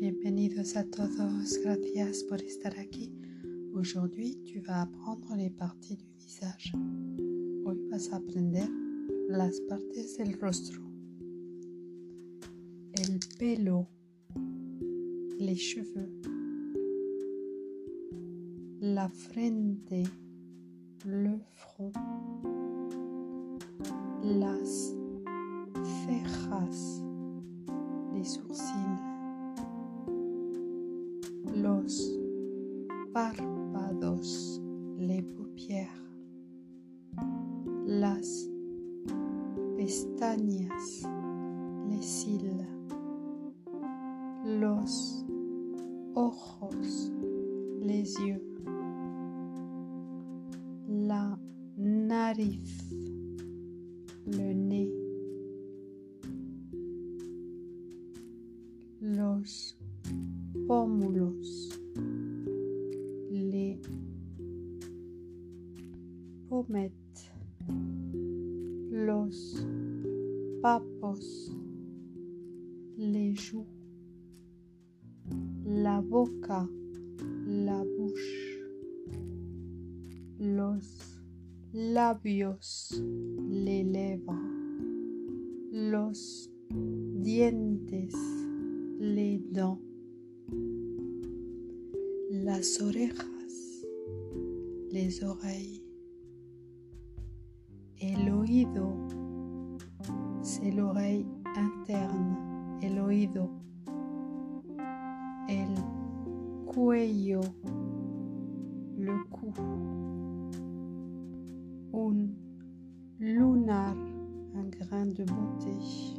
Buenas a todos, gracias por estar aquí. Aujourd'hui, tu vas apprendre les parties du visage. Hoy vas a aprender las partes del rostro. El pelo, les cheveux, la frente, le los párpados, les paupières, las pestañas, les cils, los ojos, les yeux, la nariz, le nez, los pómulos, les pommettes, los papos, les joues, la boca, la bouche, los labios, les lèvres, los dientes, les dents, las orejas, les oreilles, el oído, c'est l'oreille interne, el oído, el cuello, le cou, un lunar, un grain de beauté,